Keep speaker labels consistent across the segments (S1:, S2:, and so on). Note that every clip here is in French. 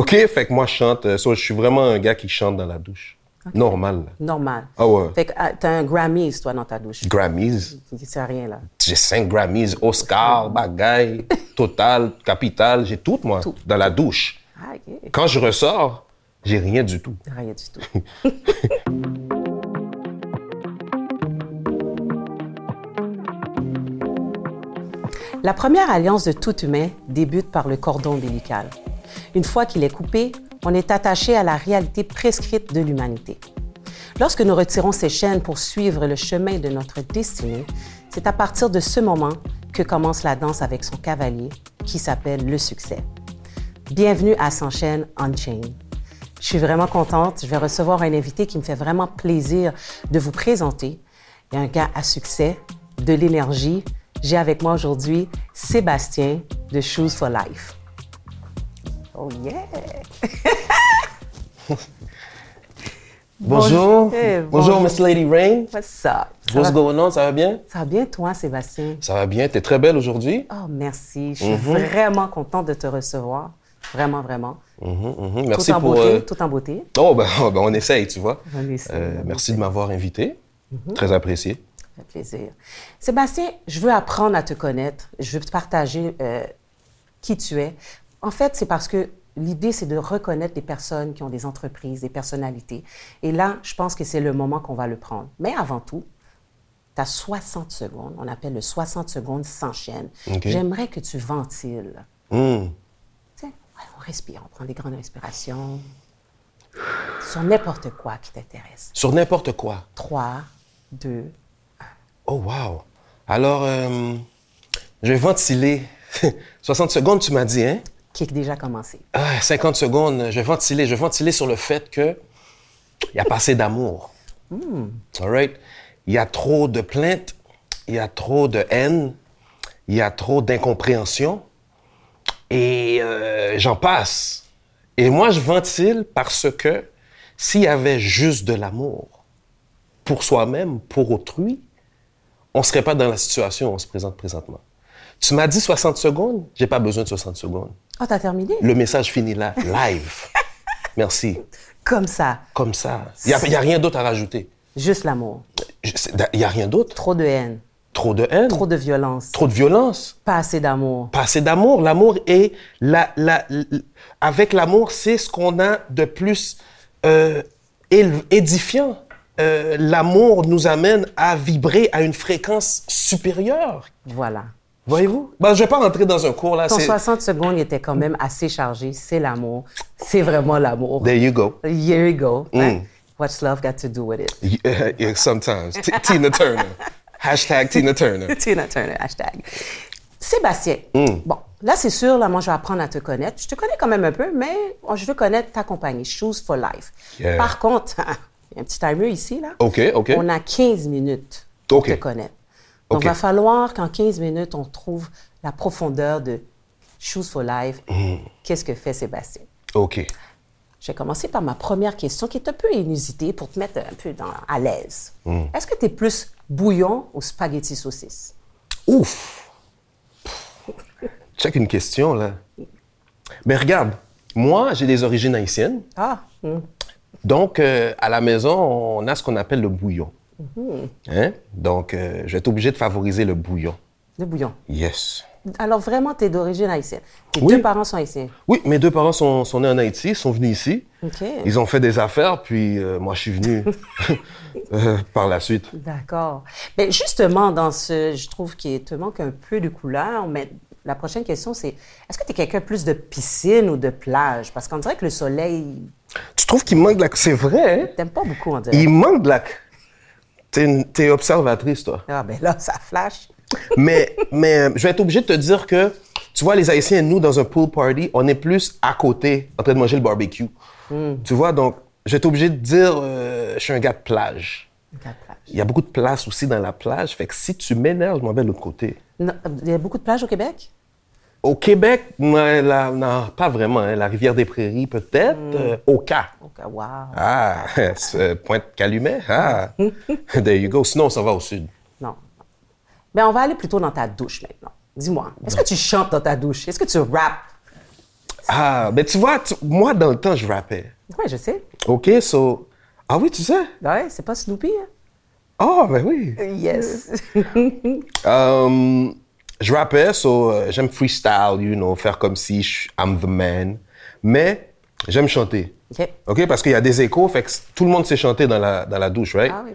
S1: OK, fait que moi, je chante. euh, so, je suis vraiment un gars qui chante dans la douche. Normal. là.
S2: Normal.
S1: Ah ouais.
S2: Fait que ah, t'as un Grammys, toi, dans ta douche.
S1: Grammys?
S2: C'est rien, là.
S1: J'ai cinq Grammys, Oscar, bagaille, Total, Capital. J'ai tout, moi,
S2: Tout.
S1: dans la douche.
S2: Ah, OK.
S1: Quand je ressors, j'ai rien du tout.
S2: Rien du tout. La première alliance de tout humain débute par le cordon ombilical. Une fois qu'il est coupé, on est attaché à la réalité prescrite de l'humanité. Lorsque nous retirons ces chaînes pour suivre le chemin de notre destinée, c'est à partir de ce moment que commence la danse avec son cavalier, qui s'appelle le succès. Bienvenue à S'enchaîne Unchained. Je suis vraiment contente. Je vais recevoir un invité qui me fait vraiment plaisir de vous présenter. Il y a un gars à succès, de l'énergie. J'ai avec moi aujourd'hui Sébastien de Shoes for Life. Oh yeah!
S1: Bonjour. Bonjour, Miss Lady Rain.
S2: What's up?
S1: What's going on? Ça va bien?
S2: ça va bien, toi, Sébastien?
S1: Ça va bien. T'es très belle aujourd'hui?
S2: Oh, merci. Je suis vraiment contente de te recevoir. Vraiment, vraiment.
S1: Mhm, mhm. Merci
S2: tout en
S1: pour.
S2: beauté,
S1: euh,
S2: tout en beauté.
S1: Oh, ben, oh, ben, on essaye, tu vois.
S2: On essaye,
S1: Euh,
S2: on
S1: merci de m'avoir invité. Très apprécié.
S2: Ça fait plaisir. Sébastien, je veux apprendre à te connaître. Je veux te partager euh, qui tu es. En fait, c'est parce que l'idée, c'est de reconnaître les personnes qui ont des entreprises, des personnalités. Et là, je pense que c'est le moment qu'on va le prendre. Mais avant tout, tu as 60 secondes. On appelle le 60 secondes sans chaîne.
S1: OK.
S2: J'aimerais que tu ventiles.
S1: Hmm.
S2: Ouais, on respire, on prend des grandes respirations. Sur n'importe quoi qui t'intéresse.
S1: Sur n'importe quoi?
S2: 3, 2,
S1: Oh, wow. Alors, euh, je vais ventiler. 60 secondes, tu m'as dit, hein?
S2: Qui est déjà commencé.
S1: Ah, 50 secondes, je vais ventiler. Je vais ventiler sur le fait que il n'y a pas assez d'amour. All right? Il y a trop de plaintes, il y a trop de haine, il y a trop d'incompréhension. Et euh, j'en passe. Et moi, je ventile parce que s'il y avait juste de l'amour pour soi-même, pour autrui, on ne serait pas dans la situation où on se présente présentement. Tu m'as dit 60 secondes, j'ai pas besoin de 60 secondes.
S2: Oh, t'as terminé?
S1: Le message finit là, live. Merci.
S2: Comme ça.
S1: Comme ça. Il n'y a, rien d'autre à rajouter.
S2: Juste l'amour.
S1: Il n'y a rien d'autre?
S2: Trop de haine.
S1: Trop de haine,
S2: Trop
S1: trop,
S2: de violence.
S1: de violence,
S2: Pas assez d'amour.
S1: pas assez d'amour. L'amour est... La, la, l- avec l'amour, c'est ce qu'on a de plus euh, édifiant. Euh, l'amour nous amène à vibrer à une fréquence supérieure.
S2: Voilà.
S1: Voyez-vous? Ben, je vais pas rentrer dans un cours là.
S2: Ton
S1: c'est-
S2: 60 secondes il était quand même assez chargé. C'est l'amour. C'est vraiment l'amour.
S1: There you go.
S2: Here we go.
S1: Mm.
S2: What's love got to do with it?
S1: Yeah, yeah, sometimes. Tina Turner. Hashtag Tina Turner.
S2: Tina Turner, hashtag. Sébastien,
S1: Mm.
S2: bon, là, c'est sûr, là, moi, je vais apprendre à te connaître. Je te connais quand même un peu, mais je veux connaître ta compagnie, Shoes for Life.
S1: Yeah.
S2: Par contre, il y a un petit timer ici, là.
S1: OK, OK.
S2: On a 15 minutes pour te connaître. Donc, il va falloir qu'en 15 minutes, on trouve la profondeur de Shoes for Life.
S1: Mm.
S2: Qu'est-ce que fait Sébastien?
S1: OK.
S2: Je vais commencer par ma première question qui est un peu inusitée pour te mettre un peu dans- à l'aise.
S1: Mm.
S2: Est-ce que tu es plus bouillon ou spaghetti saucisse?
S1: Ouf! Check une question, là. Mais regarde, moi, j'ai des origines haïtiennes.
S2: Ah, hum.
S1: Donc, euh, à la maison, on a ce qu'on appelle le bouillon. Hein? Donc, euh, je vais être obligé de favoriser le bouillon.
S2: le bouillon.
S1: Yes.
S2: Alors vraiment, tu es d'origine haïtienne. Tes
S1: Oui.
S2: deux parents sont haïtiens.
S1: Oui, mes deux parents sont, sont nés en Haïti, sont venus ici. Ils ont fait des affaires, puis euh, moi, je suis venu euh, par la suite.
S2: D'accord. Mais justement, dans ce, je trouve qu'il te manque un peu de couleur, mais la prochaine question, c'est est-ce que tu es quelqu'un plus de piscine ou de plage? Parce qu'on dirait que le soleil,
S1: Tu trouves qu'il manque de la... C'est vrai, hein?
S2: t'aimes pas beaucoup, on dirait.
S1: Il manque de la... T'es t'es observatrice, toi.
S2: Ah, ben là, ça flash.
S1: mais, mais euh, je vais être obligé de te dire que, tu vois, les Haïtiens, nous, dans un pool party, on est plus à côté, en train de manger le barbecue. Tu vois, donc, je vais être obligé de dire, euh, je suis un gars de plage.
S2: La plage.
S1: Il y a beaucoup de place aussi dans la plage, fait que si tu m'énerves, je m'en vais de l'autre côté.
S2: Non, Il y a beaucoup de plages au Québec?
S1: Au Québec, la- non, pas vraiment. hein. La rivière des Prairies, peut-être. euh, au cas.
S2: OK, wow.
S1: Ah, c'est Pointe-Calumet. Ah, there you go. Sinon, ça va au sud.
S2: Non. Ben, on va aller plutôt dans ta douche maintenant. Dis-moi, est-ce que tu chantes dans ta douche? Est-ce que tu rappes?
S1: Ah, mais tu vois, tu- moi, dans le temps, je rappais.
S2: Oui, je sais.
S1: OK, so... Ah oui, tu sais?
S2: Ouais, c'est pas Snoopy. Hein?
S1: Ah, ben oui.
S2: Yes.
S1: Euh, je rappais, so, euh, j'aime freestyle, you know, faire comme si je- I'm the man. Mais j'aime chanter.
S2: OK.
S1: OK? Parce qu'il y a des échos, fait que tout le monde sait chanter dans la, dans la douche, right?
S2: Ah oui.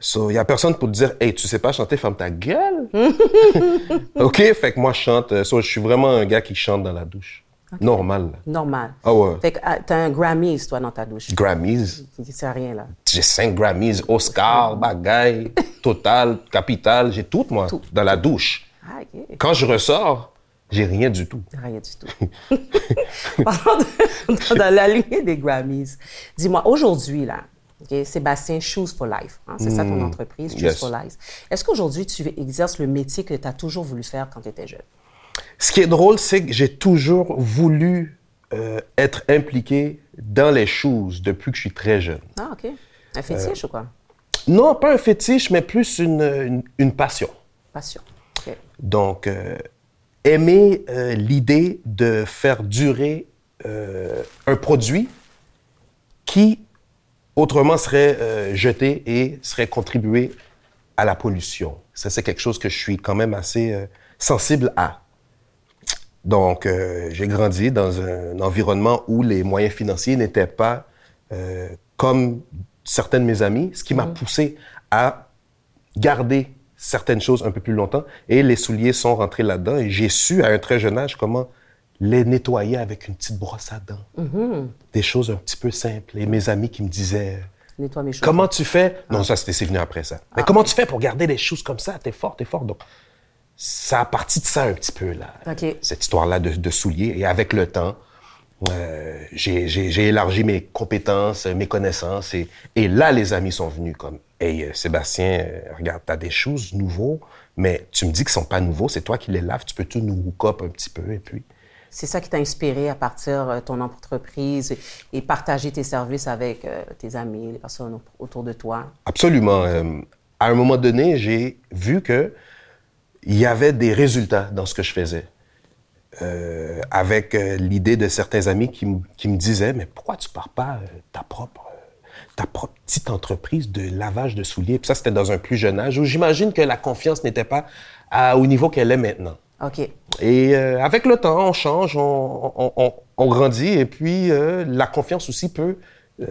S1: So, il y a personne pour te dire, hey, tu sais pas chanter, ferme ta gueule. OK? Fait que moi, je chante. euh, So, je suis vraiment un gars qui chante dans la douche. Normal.
S2: Normal.
S1: Ah ouais.
S2: Fait que ah, t'as un Grammys, toi, dans ta douche.
S1: Grammys?
S2: C'est rien, là.
S1: J'ai cinq Grammys, Oscar, bagaille, Total, Capital. J'ai tout, moi, dans la douche.
S2: Ah, OK.
S1: Quand je ressors, j'ai rien du tout.
S2: Rien du tout. Parlons de- dans la lignée des Grammys. Dis-moi, aujourd'hui, là, OK, Sébastien, Shoes for Life, hein, c'est ça ton entreprise, Shoes
S1: Hmm. Yes.
S2: for Life. Est-ce qu'aujourd'hui, tu exerces le métier que tu as toujours voulu faire quand tu étais jeune?
S1: Ce qui est drôle, c'est que j'ai toujours voulu euh, être impliqué dans les choses depuis que je suis très jeune.
S2: Ah, OK. Un fétiche ou quoi?
S1: Non, pas un fétiche, mais plus une, une, une passion.
S2: Passion.
S1: Donc, euh, aimer euh, l'idée de faire durer euh, un produit qui, autrement, serait jeté et serait contribué à la pollution. Ça, c'est quelque chose que je suis quand même assez sensible à. Donc, euh, j'ai grandi dans un environnement où les moyens financiers n'étaient pas euh, comme certains de mes amis, ce qui m'a poussé à garder certaines choses un peu plus longtemps. Et les souliers sont rentrés là-dedans. Et j'ai su à un très jeune âge comment les nettoyer avec une petite brosse à dents. Des choses un petit peu simples. Et mes amis qui me disaient...
S2: Nettoie mes choses.
S1: Comment tu fais? Non, ça, c'était c'est venu après ça. Mais comment tu fais pour garder des choses comme ça? T'es fort, t'es fort. Donc, ça a parti de ça un petit peu, là.
S2: OK.
S1: Cette histoire-là de, de souliers. Et avec le temps, euh, j'ai élargi mes compétences, euh, mes connaissances. Et, et là, les amis sont venus comme, hey, euh, Sébastien, euh, regarde, t'as des choses nouveaux, mais tu me dis qu'ils sont pas nouveaux, c'est toi qui les laves, tu peux-tu nous hook up un petit peu? Et puis,
S2: C'est ça qui t'a inspiré à partir de ton entreprise et, partager tes services avec euh, tes amis, les personnes au- autour de toi?
S1: Absolument. Euh, à un moment donné, j'ai vu que il y avait des résultats dans ce que je faisais. Euh, avec euh, l'idée de certains amis qui, me disaient, mais pourquoi tu pars pas euh, ta propre ta propre petite entreprise de lavage de souliers? Puis ça, c'était dans un plus jeune âge où j'imagine que la confiance n'était pas à- au niveau qu'elle est maintenant.
S2: OK.
S1: Et euh, avec le temps, on change, on, on- on- on grandit, et puis euh, la confiance aussi peut euh,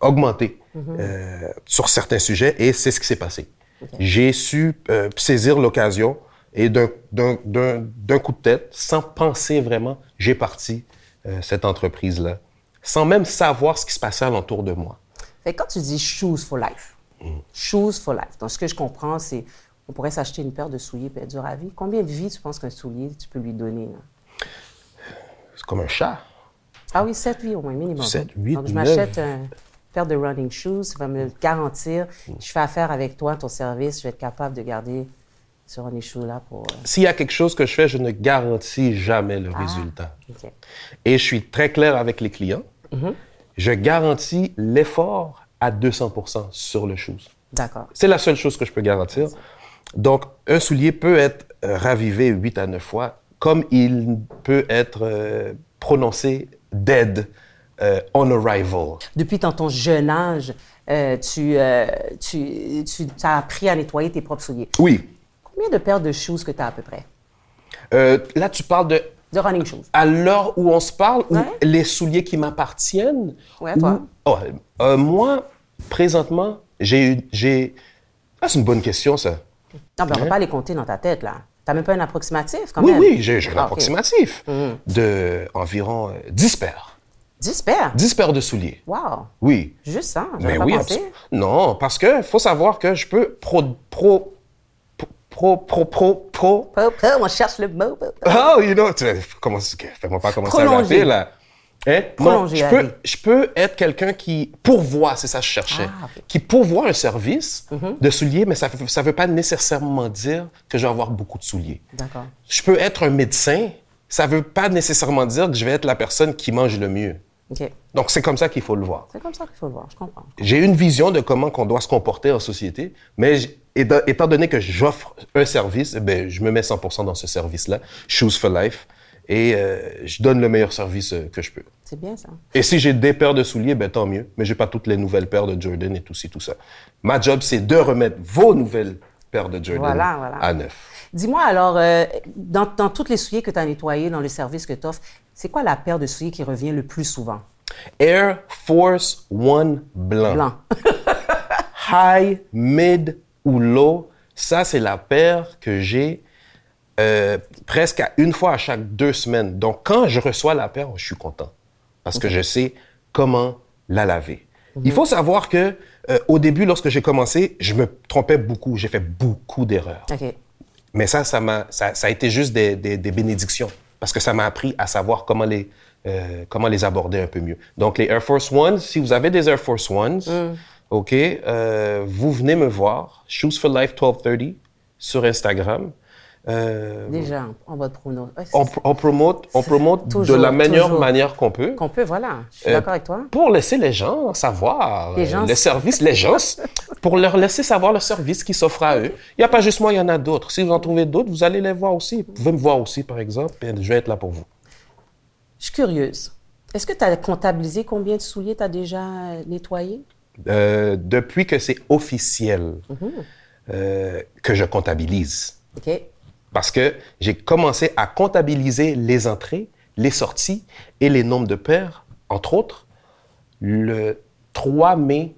S1: augmenter euh, sur certains sujets, et c'est ce qui s'est passé. J'ai su saisir l'occasion, et d'un- coup de tête, sans penser vraiment, j'ai parti euh, cette entreprise-là, sans même savoir ce qui se passait alentour de moi.
S2: Fait quand tu dis shoes for life, shoes for life, donc ce que je comprends, c'est on pourrait s'acheter une paire de souliers et être à vie. Combien de vies tu penses qu'un soulier, tu peux lui donner?
S1: C'est comme un chat.
S2: Ah oui, sept vies au moins, minimum.
S1: Sept, huit,
S2: Donc, je m'achète une paire de running shoes, ça va me garantir. Je fais affaire avec toi, ton service, je vais être capable de garder ce running shoe-là pour... euh,
S1: S'il y a quelque chose que je fais, je ne garantis jamais le résultat.
S2: OK.
S1: Et je suis très clair avec les clients. Je garantis l'effort à 200% sur le shoes.
S2: D'accord.
S1: C'est la seule chose que je peux garantir. Donc, un soulier peut être euh, ravivé 8 à 9 fois, comme il peut être euh, prononcé dead euh, on arrival.
S2: Depuis dans ton jeune âge, tu, tu, tu as appris à nettoyer tes propres souliers.
S1: Oui.
S2: Combien de paires de shoes que tu as à peu près?
S1: Euh, là, tu parles de
S2: De running shoes.
S1: à l'heure où on se parle, ou les souliers qui m'appartiennent.
S2: Ouais, toi.
S1: ou- Oh, euh, moi, présentement, j'ai eu. j'ai- Ah, c'est une bonne question, ça.
S2: Non, mais on ne va pas les compter dans ta tête, là. Tu n'as même pas un approximatif, quand
S1: Oui,
S2: même?
S1: oui, j'ai j'ai un
S2: Ah,
S1: approximatif de environ euh, 10 paires.
S2: 10 paires?
S1: 10 paires de souliers.
S2: Wow!
S1: Oui.
S2: Juste ça?
S1: Mais
S2: pas
S1: oui,
S2: pensé.
S1: Non, parce que faut savoir que je peux pro. pro. Pro. pro. pro. pro.
S2: Po, po, on cherche le mot. po, po.
S1: Oh, you know, tu- comment, fais-moi pas commencer à
S2: Prolonger.
S1: rapper, là. Hein? Non,
S2: Prolonger
S1: je peux, je peux être quelqu'un qui pourvoit, c'est ça que je cherchais,
S2: Ah,
S1: qui pourvoit un service
S2: Mhm.
S1: de souliers, mais ça ne veut pas nécessairement dire que je vais avoir beaucoup de souliers.
S2: D'accord.
S1: Je peux être un médecin, ça ne veut pas nécessairement dire que je vais être la personne qui mange le mieux.
S2: OK.
S1: Donc, c'est comme ça qu'il faut le voir.
S2: C'est comme ça qu'il faut le voir, je comprends.
S1: J'ai une vision de comment qu'on doit se comporter en société, mais j- étant étant donné que j'offre un service, eh ben, je me mets 100% dans ce service-là, Shoes for Life. et euh, je donne le meilleur service euh, que je peux.
S2: C'est bien ça.
S1: Et si j'ai des paires de souliers, ben tant mieux. Mais j'ai pas toutes les nouvelles paires de Jordan et tout ci, tout ça. Ma job, c'est de remettre vos nouvelles paires de Jordan
S2: Voilà, voilà.
S1: à neuf.
S2: Dis-moi alors, euh, dans, dans toutes les souliers que tu as nettoyés, dans le service que tu offres, c'est quoi la paire de souliers qui revient le plus souvent?
S1: Air Force One blanc.
S2: Blanc.
S1: High, mid ou low, ça, c'est la paire que j'ai euh, presque à une fois à chaque deux semaines. Donc, quand je reçois la paire, je suis content parce que je sais comment la laver. Il faut savoir que euh, au début, lorsque j'ai commencé, je me trompais beaucoup. J'ai fait beaucoup d'erreurs. Mais ça, ça, m'a, ça, ça a été juste des, des, des bénédictions parce que ça m'a appris à savoir comment les, euh, comment les aborder un peu mieux. Donc, les Air Force One, si vous avez des Air Force Ones, OK, euh, vous venez me voir, Shoes for Life 1230 sur Instagram. Euh,
S2: Déjà, en votre prono. Ouais,
S1: on, on promote, on promote de la meilleure
S2: toujours.
S1: manière qu'on peut.
S2: Qu'on peut, voilà. Je suis
S1: Euh,
S2: d'accord avec toi.
S1: Pour laisser les gens savoir
S2: Les gens-
S1: le service, les gens, pour leur laisser savoir le service qui s'offre à eux. Il n'y a pas juste moi, il y en a d'autres. Si vous en trouvez d'autres, vous allez les voir aussi. Vous pouvez me voir aussi, par exemple, et je vais être là pour vous.
S2: Je suis curieuse. Est-ce que tu as comptabilisé combien de souliers tu as déjà nettoyés?
S1: Euh, depuis que c'est officiel
S2: Mhm.
S1: euh, que je comptabilise.
S2: OK.
S1: Parce que j'ai commencé à comptabiliser les entrées, les sorties et les nombres de paires, entre autres, le 3 mai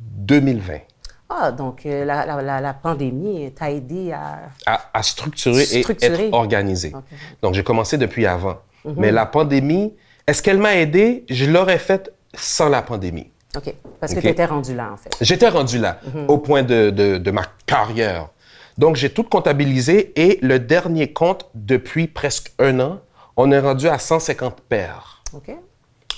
S1: 2020.
S2: Ah, donc euh, la, la- la- la pandémie t'a aidé à...
S1: à, à structurer,
S2: Structurer.
S1: et être organisé. Donc, j'ai commencé depuis avant. Mais la pandémie, est-ce qu'elle m'a aidé? Je l'aurais faite sans la pandémie.
S2: OK. Parce que tu étais rendu là, en fait.
S1: J'étais rendu là, au point de, de- de ma carrière. Donc, j'ai tout comptabilisé et le dernier compte, depuis presque un an, on est rendu à 150 paires.
S2: OK.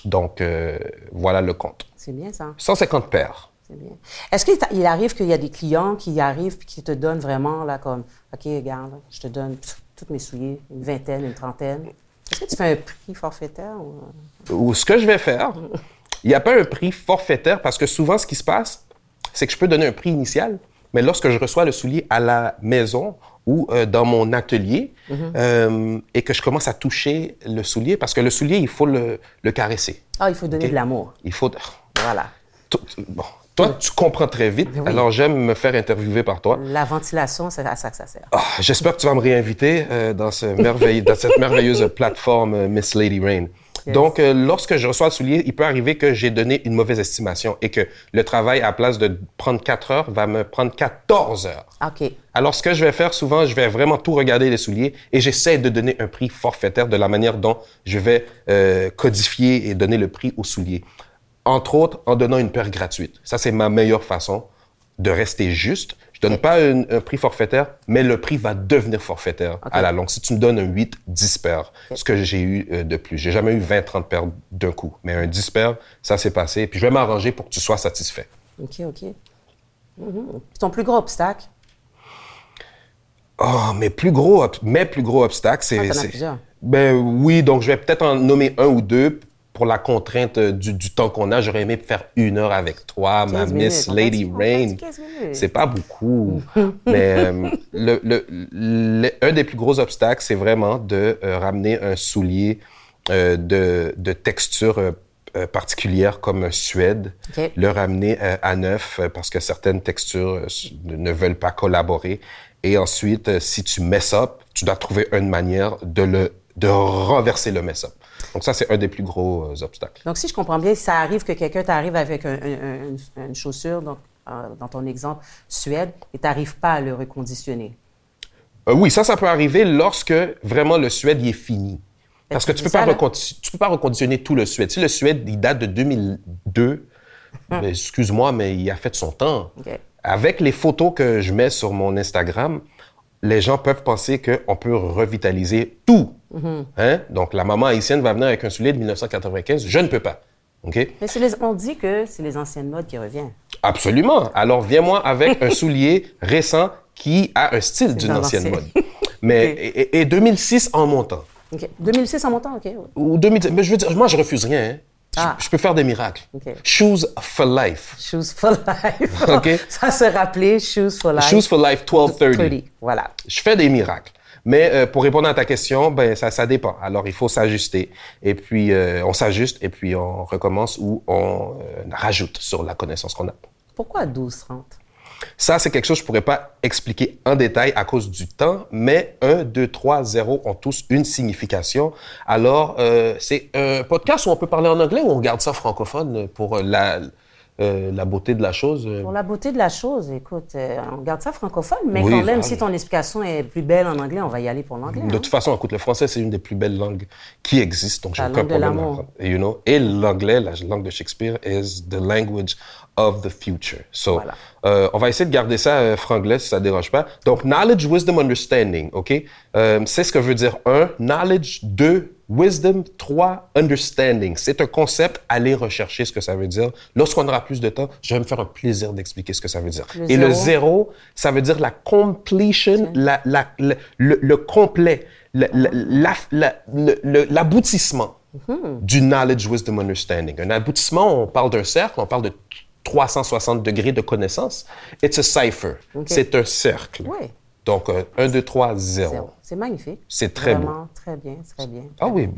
S1: Donc, euh, voilà le compte.
S2: C'est bien ça.
S1: 150 paires.
S2: C'est bien. Est-ce qu'il arrive qu'il y a des clients qui arrivent et qui te donnent vraiment, là, comme, OK, regarde, je te donne toutes mes souliers, une vingtaine, une trentaine? Est-ce que tu fais un prix forfaitaire? Ou...
S1: Ou ce que je vais faire, il n'y a pas un prix forfaitaire parce que souvent, ce qui se passe, c'est que je peux donner un prix initial, mais lorsque je reçois le soulier à la maison ou euh, dans mon atelier euh, et que je commence à toucher le soulier, parce que le soulier, il faut le, le caresser.
S2: Ah, il faut donner de l'amour.
S1: Il faut...
S2: Voilà.
S1: Tout- Bon, toi, tu comprends très vite,
S2: Oui.
S1: alors j'aime me faire interviewer par toi.
S2: La ventilation, c'est à ça que ça sert.
S1: Ah, J'espère que tu vas me réinviter euh, dans, ce merveilleux- dans cette merveilleuse plateforme Miss Lady Rain.
S2: Yes.
S1: Donc, euh, lorsque je reçois le soulier, il peut arriver que j'ai donné une mauvaise estimation et que le travail, à place de prendre 4 heures, va me prendre 14 heures.
S2: OK.
S1: Alors, ce que je vais faire souvent, je vais vraiment tout regarder les souliers et j'essaie de donner un prix forfaitaire de la manière dont je vais euh, codifier et donner le prix aux souliers. Entre autres, en donnant une paire gratuite. Ça, c'est ma meilleure façon de rester juste. Je donne pas un, un prix forfaitaire, mais le prix va devenir forfaitaire à la longue. Si tu me donnes un 8, 10 paires, ce que j'ai eu euh, de plus. J'ai jamais eu 20, 30 paires d'un coup. Mais un 10 paires, ça s'est passé. Puis je vais m'arranger pour que tu sois satisfait.
S2: OK, OK. Mhm. Ton plus gros obstacle?
S1: Oh, mes plus gros, mes plus gros obstacles, c'est.
S2: Ah.
S1: Ben oui, donc je vais peut-être en nommer un ou deux pour la contrainte euh, du, du temps qu'on a. J'aurais aimé faire une heure avec toi, ma
S2: 15 minutes.
S1: Miss Lady Rain.
S2: dire 15 minutes.
S1: C'est pas beaucoup, mais euh, le, le- le- un des plus gros obstacles, c'est vraiment de euh, ramener un soulier euh, de, de texture particulière comme un suède, le ramener à neuf parce que certaines textures ne veulent pas collaborer. Et ensuite, si tu mess up, tu dois trouver une manière de le de renverser le mess up. Donc ça, c'est un des plus gros euh, obstacles.
S2: Donc, si je comprends bien, ça arrive que quelqu'un t'arrive avec un- un- un- une chaussure, donc, euh, dans ton exemple, Suède, et tu n'arrives pas à le reconditionner?
S1: Euh, oui, ça, ça peut arriver lorsque vraiment le suède il est fini. Parce que tu peux, pas tu peux pas reconditionner tout le suède. Si le suède, il date de 2002, ben, excuse-moi, mais il a fait son temps. Avec les photos que je mets sur mon Instagram, les gens peuvent penser qu'on peut revitaliser tout. Hein? Donc, la maman haïtienne va venir avec un soulier de 1995. Je ne peux pas. OK?
S2: Mais c'est les- on dit que c'est les anciennes modes qui reviennent.
S1: Absolument. Alors, viens-moi avec un soulier récent qui a un style d'une ancienne mode. Mais, et, et 2006 en montant.
S2: OK. 2006 en montant, OK.
S1: Ou 2000, mais je veux dire, moi, je refuse rien. hein. Je-
S2: Ah.
S1: Je, peux faire des miracles. Shoes for life.
S2: Shoes for life.
S1: OK.
S2: Ça se rappeler, Shoes for life.
S1: Shoes for life 1230.
S2: 30. Voilà.
S1: Je fais des miracles. Mais euh, pour répondre à ta question, ben ça, ça dépend. Alors, il faut s'ajuster. Et puis, euh, on s'ajuste et puis on recommence ou on euh, rajoute sur la connaissance qu'on a.
S2: Pourquoi 12-30?
S1: Ça, c'est quelque chose que je pourrais pas expliquer en détail à cause du temps, mais 1, 2, 3, 0 ont tous une signification. Alors, euh, c'est un podcast où on peut parler en anglais ou on garde ça francophone pour la, euh, la beauté de la chose? euh?
S2: Pour la beauté de la chose, écoute, euh, on garde ça francophone, mais
S1: Oui,
S2: quand même,
S1: ça-
S2: si ton explication est plus belle en anglais, on va y aller pour l'anglais.
S1: De
S2: hein.
S1: toute façon, écoute, le français, c'est une des plus belles langues qui existent, donc j'ai aucun problème à. You know? Et l'anglais, la langue de Shakespeare, is the language of the future. So,
S2: Voilà.
S1: on va essayer de garder ça franglais si ça dérange pas. Donc, knowledge, wisdom, understanding, OK? C'est ce que veut dire un, knowledge, deux, wisdom, trois, understanding. C'est un concept, allez rechercher ce que ça veut dire. Lorsqu'on aura plus de temps, je vais me faire un plaisir d'expliquer ce que ça veut dire.
S2: Le
S1: Et le
S2: zéro.
S1: ça veut dire la completion, la, la, le, le- le complet, le- le- la- la- le- le- l'aboutissement du knowledge, wisdom, understanding. Un aboutissement, on parle d'un cercle, on parle de 360 degrés de connaissance. It's a cipher. C'est un cercle.
S2: Oui.
S1: Donc, euh, 1, 2, 3, 0.
S2: Zéro. C'est magnifique.
S1: C'est très beau.
S2: Vraiment, très bien, très bien.
S1: Ah oui.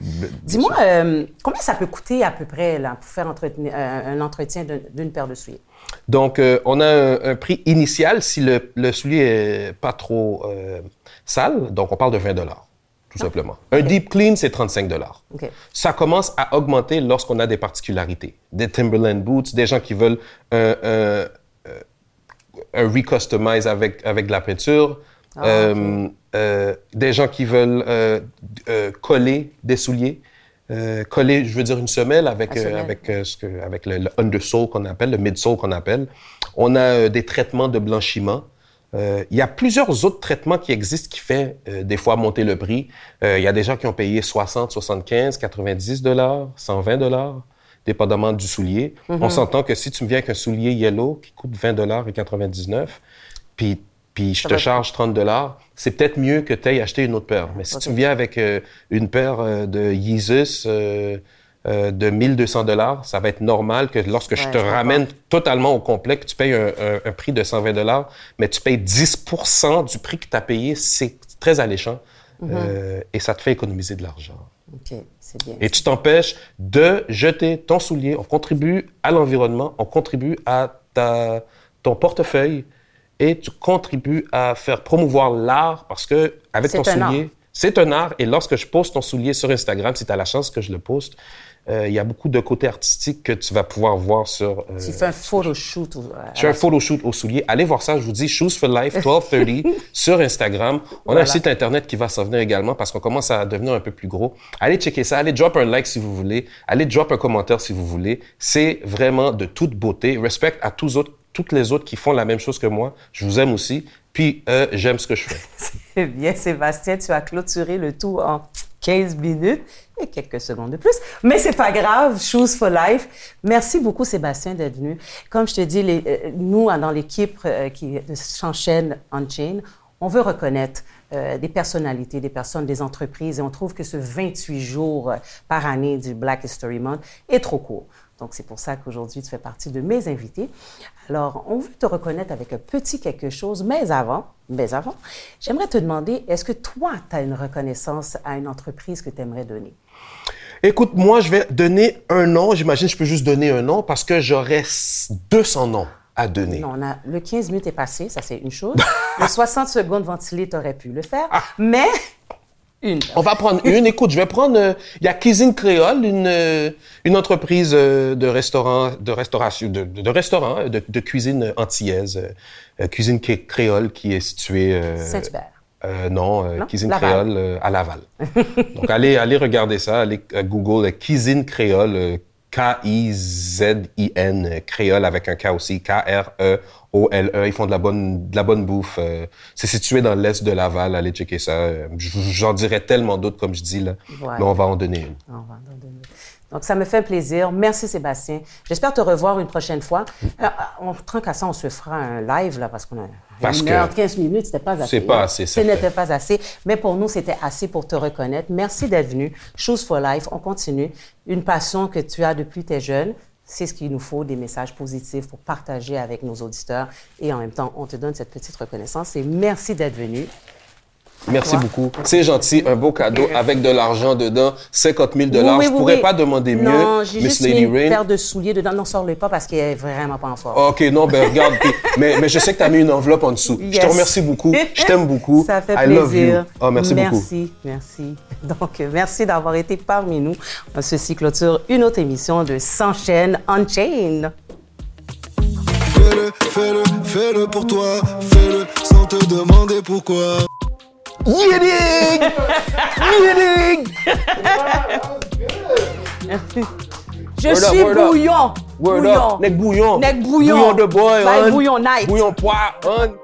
S2: Dis-moi, euh, combien ça peut coûter à peu près là, pour faire entretenir- euh, un entretien d'un- d'une paire de souliers?
S1: Donc, euh, on a un, un prix initial si le, le soulier est pas trop sale. Donc, on parle de 20 dollars, tout simplement. Un deep clean, c'est 35 dollars.
S2: OK.
S1: Ça commence à augmenter lorsqu'on a des particularités. Des Timberland boots, des gens qui veulent un, un, un recustomize avec, avec de la peinture.
S2: Ah,
S1: Euh, euh, des gens qui veulent euh, euh, coller des souliers. Euh, coller, je veux dire, une semelle avec, euh, avec, euh, ce que, avec le, le undersole qu'on appelle, le midsole qu'on appelle. On a des traitements de blanchiment. Euh, il y a plusieurs autres traitements qui existent qui font euh, des fois monter le prix. Euh, il y a des gens qui ont payé 60, 75, 90 dollars, 120 dollars, dépendamment du soulier.
S2: Mm-hmm.
S1: On s'entend que si tu me viens avec un soulier yellow qui coûte 20 dollars et 99, puis puis je te charge 30 dollars, c'est peut-être mieux que tu ailles acheter une autre paire. Mais si tu me viens avec euh, une paire euh, de Yeezus euh, euh, de 1200 dollars, ça va être normal que lorsque je te
S2: je
S1: ramène totalement au complet, que tu payes un, un- un prix de 120 dollars, mais tu payes 10% du prix que tu as payé, c'est très alléchant euh, et ça te fait économiser de l'argent.
S2: OK, c'est bien.
S1: Et tu t'empêches de jeter ton soulier. On contribue à l'environnement, on contribue à ta, ton portefeuille et tu contribues à faire promouvoir l'art parce que avec ton soulier, c'est un art. Et lorsque je poste ton soulier sur Instagram, si tu as la chance que je le poste, euh, il y a beaucoup de côté artistique que tu vas pouvoir voir sur. euh,
S2: Tu fais un photoshoot.
S1: je fais un photoshoot au soulier. Allez voir ça. Je vous dis Shoes for Life 1230 sur Instagram. On a un site internet qui va s'en venir également parce qu'on commence à devenir un peu plus gros. Allez checker ça. Allez drop un like si vous voulez. Allez drop un commentaire si vous voulez. C'est vraiment de toute beauté. Respect à tous autres, toutes les autres qui font la même chose que moi. Je vous aime aussi. Puis euh, j'aime ce que je fais.
S2: Eh bien, Sébastien, tu as clôturé le tout en 15 minutes et quelques secondes de plus. Mais c'est pas grave, Shoes for Life. Merci beaucoup, Sébastien, d'être venu. Comme je te dis, euh, nous, dans l'équipe euh, qui s'enchaîne on-chain, on veut reconnaître des personnalités, des personnes, des entreprises, et on trouve que ce 28 jours par année du Black History Month est trop court. Donc, c'est pour ça qu'aujourd'hui, tu fais partie de mes invités. Alors, on veut te reconnaître avec un petit quelque chose, mais avant, mais avant, j'aimerais te demander, est-ce que toi, tu as une reconnaissance à une entreprise que tu aimerais donner?
S1: Écoute, moi, je vais donner un nom. J'imagine que je peux juste donner un nom parce que j'aurais 200 noms à donner.
S2: Non, on a, le 15 minutes est passé, ça c'est une chose. le 60 secondes ventilées, tu aurais pu le faire,
S1: Ah.
S2: mais une.
S1: On va prendre une. Écoute, je vais prendre. euh, Il y a Cuisine Créole, une, euh, une entreprise euh, de restaurant, de restauration, de, de, de restaurant, euh, de, de cuisine antillaise, euh, cuisine cré- créole qui est située. euh,
S2: Saint-Hubert.
S1: euh, non, euh,
S2: Non?
S1: cuisine
S2: Laval.
S1: créole euh, à Laval. Donc allez, allez regarder ça, allez euh, Google euh, cuisine créole, euh, K-I-Z-I-N créole avec un K aussi, K-R-E-O-L-E. Ils font de la bonne, de la bonne bouffe. euh, c'est situé dans l'est de Laval. Allez checker ça. Euh, J'en dirais tellement d'autres comme je dis là,
S2: Voilà.
S1: mais on va en donner une.
S2: On va en donner. Donc, ça me fait plaisir. Merci, Sébastien. J'espère te revoir une prochaine fois. Euh, on, tant qu'à ça, on se fera un live, là, parce qu'on a
S1: Parce
S2: une heure, 15 minutes, c'était pas assez.
S1: c'est pas assez,
S2: Ce n'était pas assez. Mais pour nous, c'était assez pour te reconnaître. Merci d'être venu. Shoes for Life, on continue. Une passion que tu as depuis tes jeunes. C'est ce qu'il nous faut, des messages positifs pour partager avec nos auditeurs. Et en même temps, on te donne cette petite reconnaissance. Et merci d'être venu.
S1: Merci
S2: Ouais.
S1: beaucoup. C'est gentil. Un beau cadeau avec de l'argent dedans. 50 000 dollars.
S2: Oui,
S1: Je
S2: oui,
S1: pourrais
S2: oui.
S1: pas demander mieux,
S2: Non, j'ai
S1: Miss
S2: juste mis
S1: Lady
S2: une paire de souliers dedans. Non, sors-le pas parce qu'il est vraiment pas en forme.
S1: OK, non, ben regarde. puis- mais, mais je sais que tu as mis une enveloppe en dessous. Je te remercie beaucoup. Je t'aime beaucoup.
S2: Ça fait
S1: I
S2: plaisir.
S1: love you. Oh, merci, beaucoup.
S2: Merci, merci. Donc, merci d'avoir été parmi nous. Ceci clôture une autre émission de S'enchaîne Unchained.
S3: Fais-le, fais-le, fais-le pour toi. Fais-le sans te demander pourquoi.
S1: Yiding! Yiding!
S2: Je
S1: Word up,
S2: suis
S1: word up.
S2: bouillon.
S1: Word
S2: bouillon.
S1: up. Neck bouillon.
S2: Neck bouillon.
S1: Bouillon de boy,
S2: Like
S1: hon.
S2: bouillon night.
S1: Bouillon pois, hon.